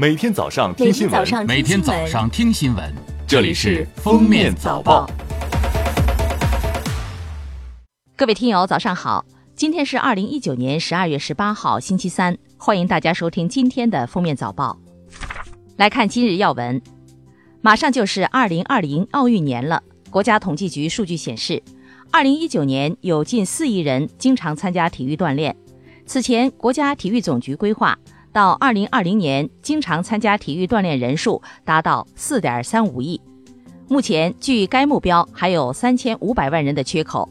每天早上听新闻，每天早上听新闻，这里是《封面早报》。各位听友，早上好！今天是二零一九年十二月十八号，星期三，欢迎大家收听今天的《封面早报》。来看今日要闻，马上就是二零二零奥运年了。国家统计局数据显示，二零一九年有近四亿人经常参加体育锻炼。此前，国家体育总局规划，到二零二零年，经常参加体育锻炼人数达到四点三五亿。目前，距该目标还有三千五百万人的缺口。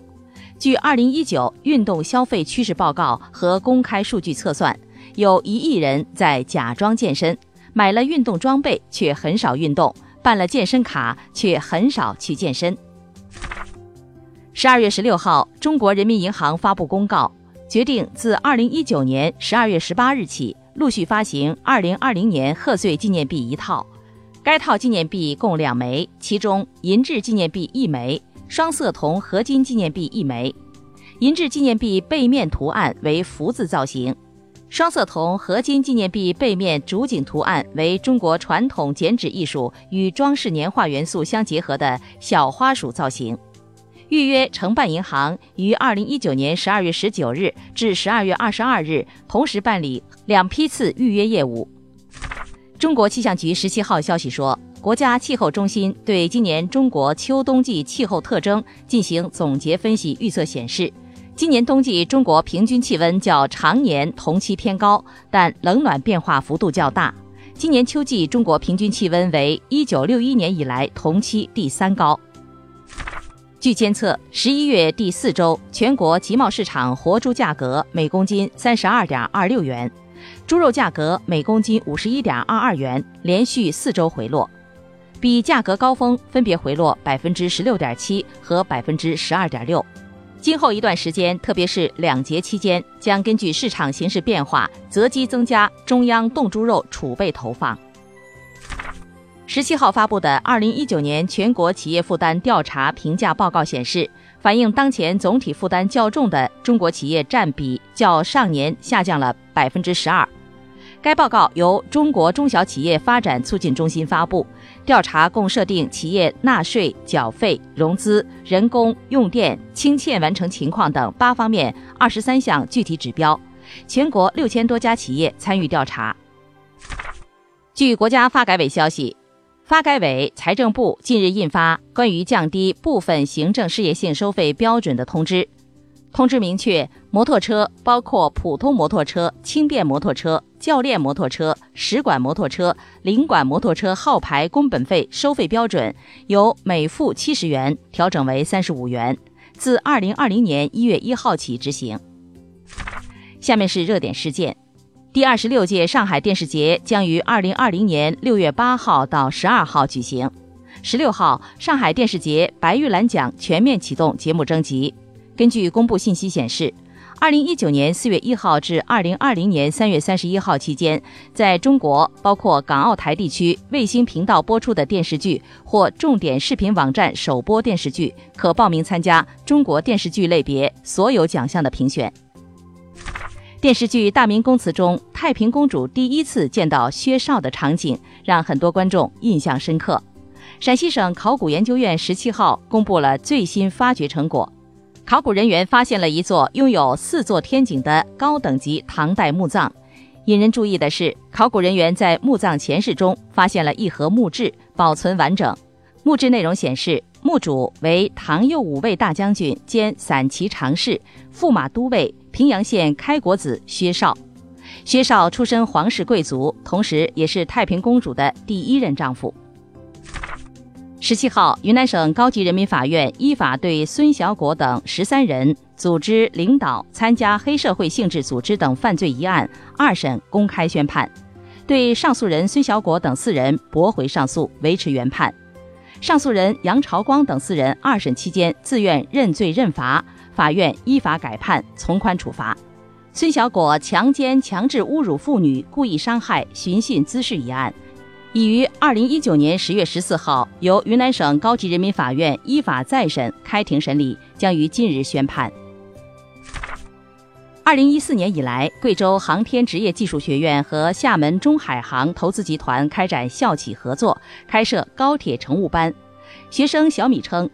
据二零一九运动消费趋势报告和公开数据测算，有一亿人在假装健身，买了运动装备却很少运动。办了健身卡，却很少去健身。十二月十六号，中国人民银行发布公告，决定自二零一九年十二月十八日起，陆续发行二零二零年贺岁纪念币一套。该套纪念币共两枚，其中银质纪念币一枚，双色铜合金纪念币一枚。银质纪念币背面图案为福字造型。双色铜合金纪念币背面主景图案为中国传统剪纸艺术与装饰年画元素相结合的小花鼠造型。预约承办银行于二零一九年十二月十九日至十二月二十二日同时办理两批次预约业务。中国气象局十七号消息说，国家气候中心对今年中国秋冬季气候特征进行总结分析预测显示。今年冬季中国平均气温较常年同期偏高，但冷暖变化幅度较大。今年秋季中国平均气温为一九六一年以来同期第三高。据监测，十一月第四周全国集贸市场活猪价格每公斤三十二点二六元，猪肉价格每公斤五十一点二二元，连续四周回落，比价格高峰分别回落百分之十六点七和百分之十二点六。今后一段时间，特别是两节期间，将根据市场形势变化，择机增加中央冻猪肉储备投放。十七号发布的二零一九年全国企业负担调查评价报告显示，反映当前总体负担较重的中国企业占比较上年下降了百分之十二。该报告由中国中小企业发展促进中心发布。调查共设定企业纳税、缴费、融资、人工、用电、清欠完成情况等八方面二十三项具体指标，全国六千多家企业参与调查。据国家发改委消息，发改委、财政部近日印发关于降低部分行政事业性收费标准的通知。通知明确，摩托车包括普通摩托车、轻便摩托车、教练摩托车、使馆摩托车、领馆摩托车号牌工本费收费标准由每付七十元调整为三十五元，自二零二零年一月一号起执行。下面是热点事件：第二十六届上海电视节将于二零二零年六月八号到十二号举行。十六号，上海电视节白玉兰奖全面启动节目征集。根据公布信息显示，二零一九年四月一号至二零二零年三月三十一号期间，在中国包括港澳台地区卫星频道播出的电视剧或重点视频网站首播电视剧，可报名参加中国电视剧类别所有奖项的评选。电视剧《大明宫词》中，太平公主第一次见到薛绍的场景，让很多观众印象深刻。陕西省考古研究院十七号公布了最新发掘成果。考古人员发现了一座拥有四座天井的高等级唐代墓葬。引人注意的是，考古人员在墓葬前室中发现了一盒墓志，保存完整。墓志内容显示，墓主为唐右武卫大将军兼散骑常侍、驸马都尉、平阳县开国子薛绍。薛绍出身皇室贵族，同时也是太平公主的第一任丈夫。十七号，云南省高级人民法院依法对孙小果等十三人组织领导参加黑社会性质组织等犯罪一案二审公开宣判，对上诉人孙小果等四人驳回上诉，维持原判；上诉人杨朝光等四人二审期间自愿认罪认罚，法院依法改判从宽处罚。孙小果强奸、强制侮辱妇女、故意伤害、寻衅滋事一案。已于二零一九年十月十四号由云南省高级人民法院依法再审开庭审理，将于近日宣判。二零一四年以来，贵州航天职业技术学院和厦门中海航投资集团开展校企合作，开设高铁乘务班。学生小米称，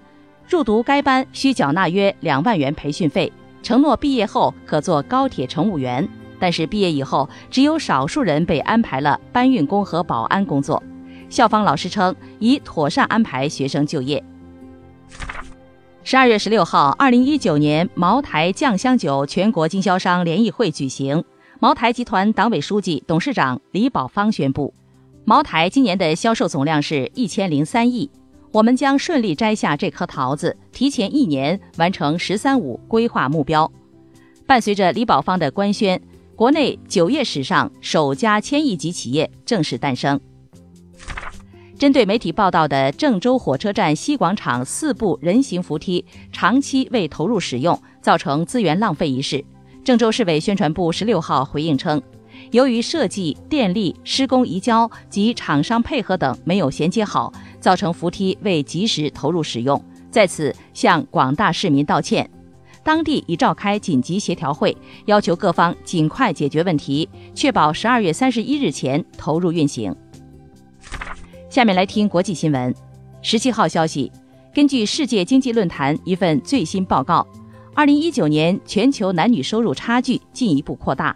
入读该班需缴纳约两万元培训费，承诺毕业后可做高铁乘务员。但是毕业以后，只有少数人被安排了搬运工和保安工作。校方老师称，已妥善安排学生就业。十二月十六号，二零一九年茅台酱香酒全国经销商联谊会举行。茅台集团党委书记、董事长李宝芳宣布，茅台今年的销售总量是一千零三亿。我们将顺利摘下这颗桃子，提前一年完成“十三五”规划目标。伴随着李宝芳的官宣，国内酒业史上首家千亿级企业正式诞生。针对媒体报道的郑州火车站西广场四部人行扶梯长期未投入使用，造成资源浪费一事，郑州市委宣传部十六号回应称，由于设计、电力、施工移交及厂商配合等没有衔接好，造成扶梯未及时投入使用，在此向广大市民道歉。当地已召开紧急协调会，要求各方尽快解决问题，确保十二月三十一日前投入运行。下面来听国际新闻。十七号消息，根据世界经济论坛一份最新报告，二零一九年全球男女收入差距进一步扩大，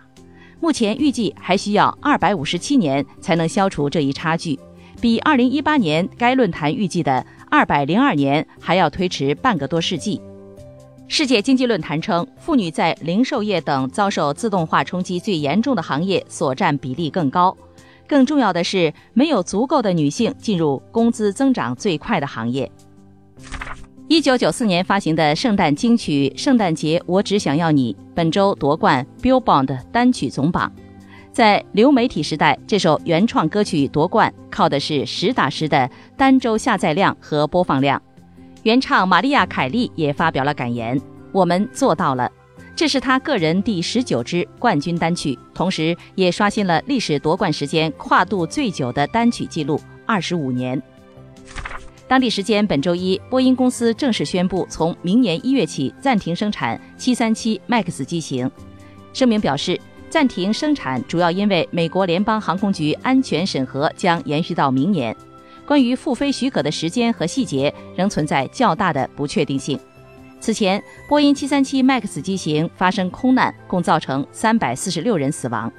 目前预计还需要二百五十七年才能消除这一差距，比二零一八年该论坛预计的二百零二年还要推迟半个多世纪。世界经济论坛称，妇女在零售业等遭受自动化冲击最严重的行业所占比例更高。更重要的是，没有足够的女性进入工资增长最快的行业。一九九四年发行的圣诞金曲《圣诞节我只想要你》本周夺冠 Billboard 单曲总榜。在流媒体时代，这首原创歌曲夺冠靠的是实打实的单周下载量和播放量。原唱玛丽亚·凯莉也发表了感言：“我们做到了。”这是他个人第十九支冠军单曲，同时也刷新了历史夺冠时间跨度最久的单曲记录——二十五年。当地时间本周一，波音公司正式宣布，从明年一月起暂停生产737 MAX 机型。声明表示，暂停生产主要因为美国联邦航空局安全审核将延续到明年，关于复飞许可的时间和细节仍存在较大的不确定性。此前，波音737 MAX 机型发生空难，共造成346人死亡。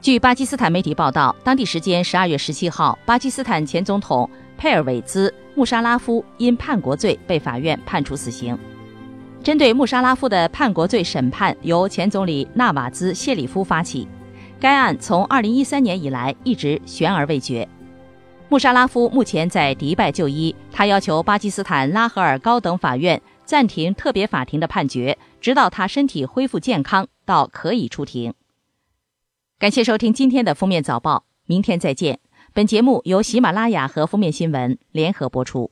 据巴基斯坦媒体报道，当地时间12月17号，巴基斯坦前总统佩尔韦兹·穆沙拉夫因叛国罪被法院判处死刑。针对穆沙拉夫的叛国罪审判，由前总理纳瓦兹·谢里夫发起。该案从2013年以来一直悬而未决。穆沙拉夫目前在迪拜就医，他要求巴基斯坦拉合尔高等法院暂停特别法庭的判决，直到他身体恢复健康，到可以出庭。感谢收听今天的封面早报，明天再见。本节目由喜马拉雅和封面新闻联合播出。